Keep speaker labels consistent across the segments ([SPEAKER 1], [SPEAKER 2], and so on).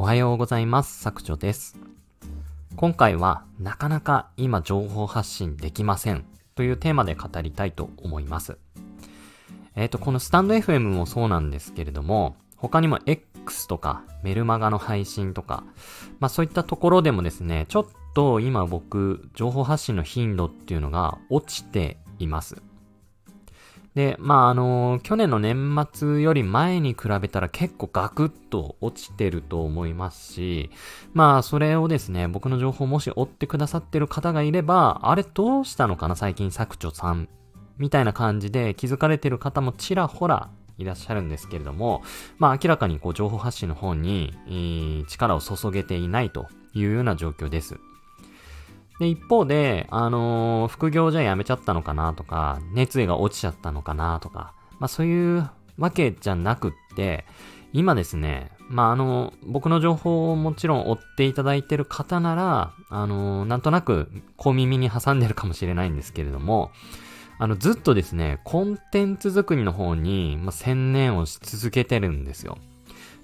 [SPEAKER 1] おはようございます。作長です。今回はなかなか今情報発信できませんというテーマで語りたいと思います。えっ、ー、と、このスタンド FM もそうなんですけれども、他にも X とかメルマガの配信とか、まあそういったところでもですね、ちょっと今僕、情報発信の頻度っていうのが落ちています。で、まあ、あの去年の年末より前に比べたら結構ガクッと落ちてると思いますし、まあ、それをですね、僕の情報もし追ってくださってる方がいれば、あれどうしたのかな最近作長さん。みたいな感じで気づかれてる方もちらほらいらっしゃるんですけれども、まあ明らかにこう情報発信の方に、えー、力を注げていないというような状況です。で、一方で、あのー、副業じゃ辞めちゃったのかなとか、熱意が落ちちゃったのかなとか、まあそういうわけじゃなくって、今ですね、まああの、僕の情報をもちろん追っていただいてる方なら、あのー、なんとなく小耳に挟んでるかもしれないんですけれども、あの、ずっとですね、コンテンツ作りの方に、まあ、専念をし続けてるんですよ。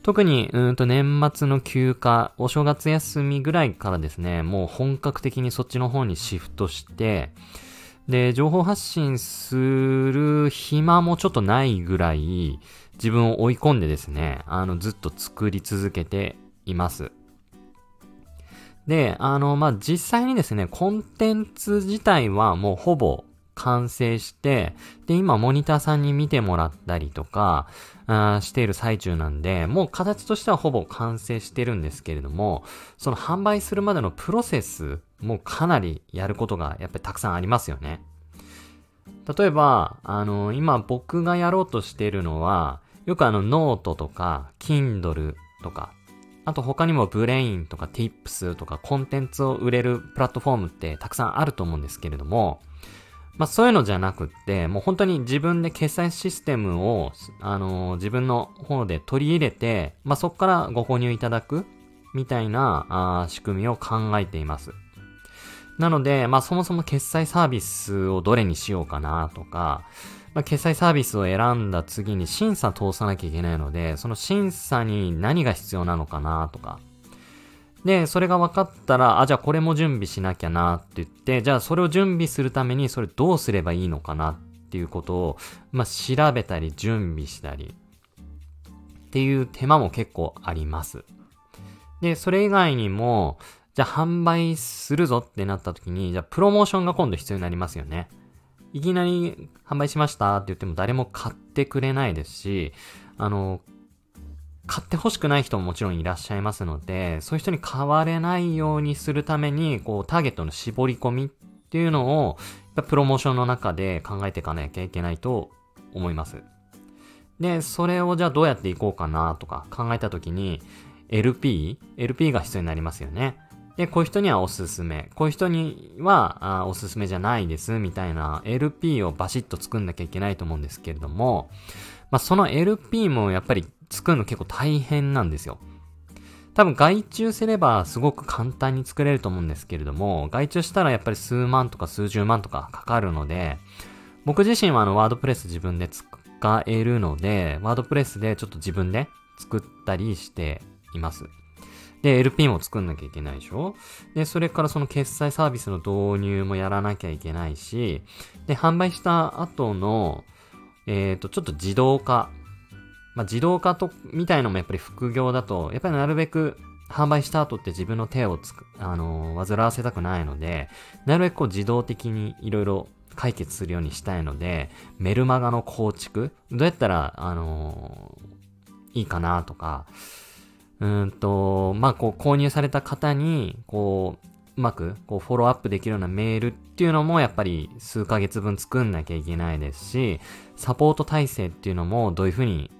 [SPEAKER 1] 特に、うんと年末の休暇、お正月休みぐらいからですね、もう本格的にそっちの方にシフトして、で、情報発信する暇もちょっとないぐらい、自分を追い込んでですね、あの、ずっと作り続けています。で、あの、まあ、実際にですね、コンテンツ自体はもうほぼ完成して、で、今モニターさんに見てもらったりとか、あしている最中なんで、もう形としてはほぼ完成してるんですけれども、その販売するまでのプロセスもかなりやることがやっぱりたくさんありますよね。例えば、あの、今僕がやろうとしているのは、よくあのノートとか、Kindle とか、あと他にも Brain とか Tips とかコンテンツを売れるプラットフォームってたくさんあると思うんですけれども、まあそういうのじゃなくって、もう本当に自分で決済システムを、あのー、自分の方で取り入れて、まあそこからご購入いただく、みたいなあ仕組みを考えています。なので、まあそもそも決済サービスをどれにしようかなとか、まあ、決済サービスを選んだ次に審査通さなきゃいけないので、その審査に何が必要なのかなとか、で、それが分かったら、あ、じゃあこれも準備しなきゃなって言って、じゃあそれを準備するためにそれどうすればいいのかなっていうことを、まあ、調べたり準備したりっていう手間も結構あります。で、それ以外にも、じゃあ販売するぞってなった時に、じゃあプロモーションが今度必要になりますよね。いきなり販売しましたって言っても誰も買ってくれないですし、あの、買って欲しくない人ももちろんいらっしゃいますので、そういう人に買われないようにするために、こう、ターゲットの絞り込みっていうのを、プロモーションの中で考えていかなきゃいけないと思います。で、それをじゃあどうやっていこうかなとか考えたときに、LP? LP が必要になりますよね。で、こういう人にはおすすめ。こういう人にはあおすすめじゃないです、みたいな LP をバシッと作んなきゃいけないと思うんですけれども、まあ、その LP もやっぱり作るの結構大変なんですよ。多分外注すればすごく簡単に作れると思うんですけれども、外注したらやっぱり数万とか数十万とかかかるので、僕自身はあのワードプレス自分で使えるので、ワードプレスでちょっと自分で作ったりしています。で、LP も作んなきゃいけないでしょ？で、それからその決済サービスの導入もやらなきゃいけないし、で、販売した後の、えっ、ー、と、ちょっと自動化まあ、自動化と、みたいのもやっぱり副業だと、やっぱりなるべく販売した後って自分の手をつく、あのー、煩わせたくないので、なるべくこう自動的にいろいろ解決するようにしたいので、メルマガの構築、どうやったら、あのー、いいかなとか、うんと、まあ、こう、購入された方に、こう、うまく、こう、フォローアップできるようなメールっていうのも、やっぱり数ヶ月分作んなきゃいけないですし、サポート体制っていうのも、どういうふうに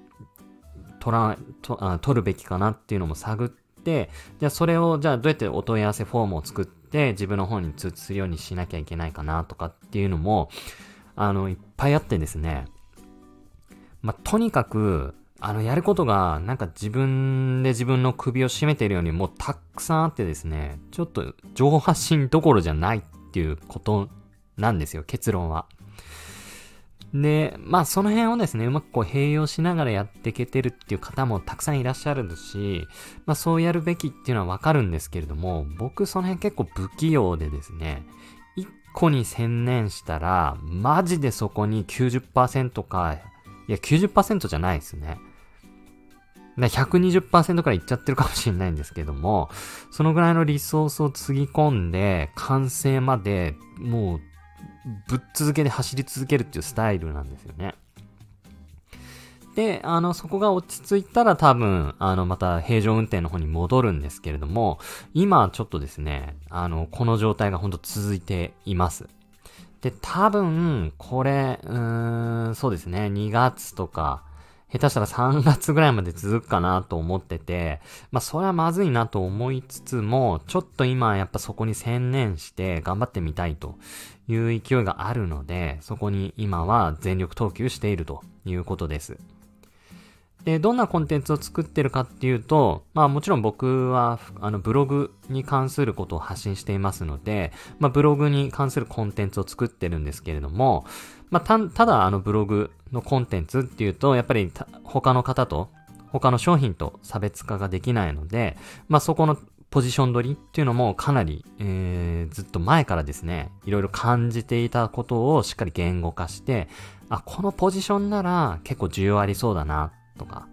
[SPEAKER 1] 取ら、とあ取るべきかなっていうのも探って、じゃあそれを、じゃあどうやってお問い合わせフォームを作って、自分の方に通知するようにしなきゃいけないかなとかっていうのも、あの、いっぱいあってですね。まあ、とにかく、あの、やることが、なんか自分で自分の首を絞めてるようにもうたくさんあってですね、ちょっと情報発信どころじゃないっていうことなんですよ、結論は。で、まあその辺をですね、うまくこう併用しながらやっていけてるっていう方もたくさんいらっしゃるし、まあそうやるべきっていうのはわかるんですけれども、僕その辺結構不器用でですね、一個に専念したら、マジでそこに90%か、いや90%じゃないですね。120%からいっちゃってるかもしれないんですけども、そのぐらいのリソースをつぎ込んで、完成までもうぶっ続けで走り続けるっていうスタイルなんですよね。で、あの、そこが落ち着いたら多分、あの、また平常運転の方に戻るんですけれども、今ちょっとですね、あの、この状態がほんと続いています。で、多分、これ、うーん、そうですね、2月とか、下手したら3月ぐらいまで続くかなと思ってて、まあそれはまずいなと思いつつも、ちょっと今やっぱそこに専念して頑張ってみたいという勢いがあるので、そこに今は全力投球しているということです。で、どんなコンテンツを作ってるかっていうと、まあもちろん僕は、あの、ブログに関することを発信していますので、まあブログに関するコンテンツを作ってるんですけれども、まあた、ただあのブログのコンテンツっていうと、やっぱり他の方と、他の商品と差別化ができないので、まあそこのポジション取りっていうのもかなり、えー、ずっと前からですね、いろいろ感じていたことをしっかり言語化して、あ、このポジションなら結構需要ありそうだなとか、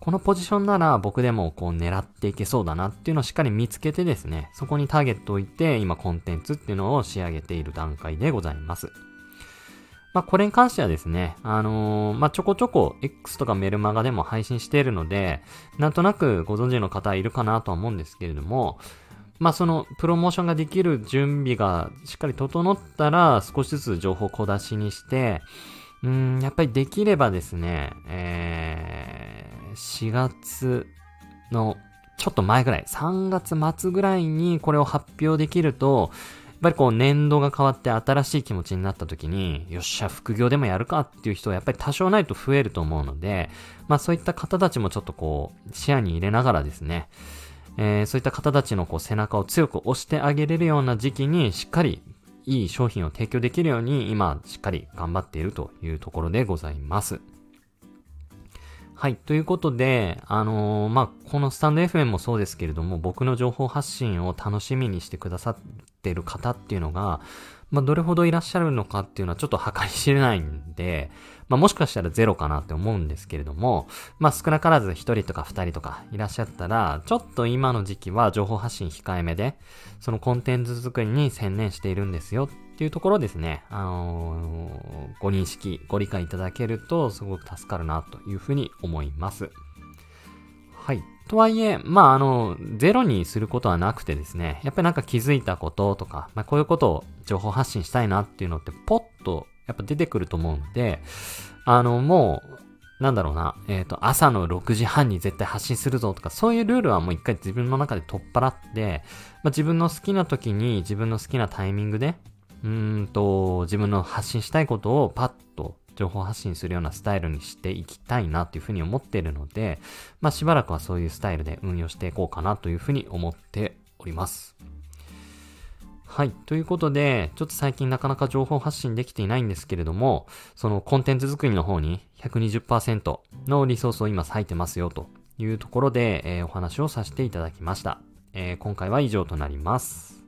[SPEAKER 1] このポジションなら僕でもこう狙っていけそうだなっていうのをしっかり見つけてですね、そこにターゲットを置いて今コンテンツっていうのを仕上げている段階でございます。まあ、これに関してはですね、あのー、まあ、ちょこちょこ X とかメルマガでも配信しているので、なんとなくご存知の方いるかなとは思うんですけれども、まあ、そのプロモーションができる準備がしっかり整ったら少しずつ情報を小出しにして、うん、やっぱりできればですね、えー、4月のちょっと前ぐらい、3月末ぐらいにこれを発表できると、やっぱりこう年度が変わって新しい気持ちになった時に、よっしゃ、副業でもやるかっていう人はやっぱり多少ないと増えると思うので、まあそういった方たちもちょっとこう、視野に入れながらですね、えー、そういった方たちのこう背中を強く押してあげれるような時期にしっかりいい商品を提供できるように今しっかり頑張っているというところでございます。はい。ということで、あのー、まあ、このスタンド FM もそうですけれども、僕の情報発信を楽しみにしてくださってる方っていうのが、まあ、どれほどいらっしゃるのかっていうのはちょっと計り知れないんで、まあ、もしかしたらゼロかなって思うんですけれども、まあ、少なからず1人とか2人とかいらっしゃったら、ちょっと今の時期は情報発信控えめで、そのコンテンツ作りに専念しているんですよっていうところですね、あのー、ご認識、ご理解いただけるとすごく助かるなというふうに思います。はい。とはいえ、まあ、あの、ゼロにすることはなくてですね、やっぱりなんか気づいたこととか、まあ、こういうことを情報発信したいなっていうのって、ポッと、やっぱ出てくると思うので、あの、もう、なんだろうな、えっ、ー、と、朝の6時半に絶対発信するぞとか、そういうルールはもう一回自分の中で取っ払って、まあ、自分の好きな時に自分の好きなタイミングで、うんと、自分の発信したいことをパッと情報発信するようなスタイルにしていきたいなというふうに思っているので、まあしばらくはそういうスタイルで運用していこうかなというふうに思っております。はい。ということで、ちょっと最近なかなか情報発信できていないんですけれども、そのコンテンツ作りの方に120%のリソースを今割いてますよというところで、えー、お話をさせていただきました。えー、今回は以上となります。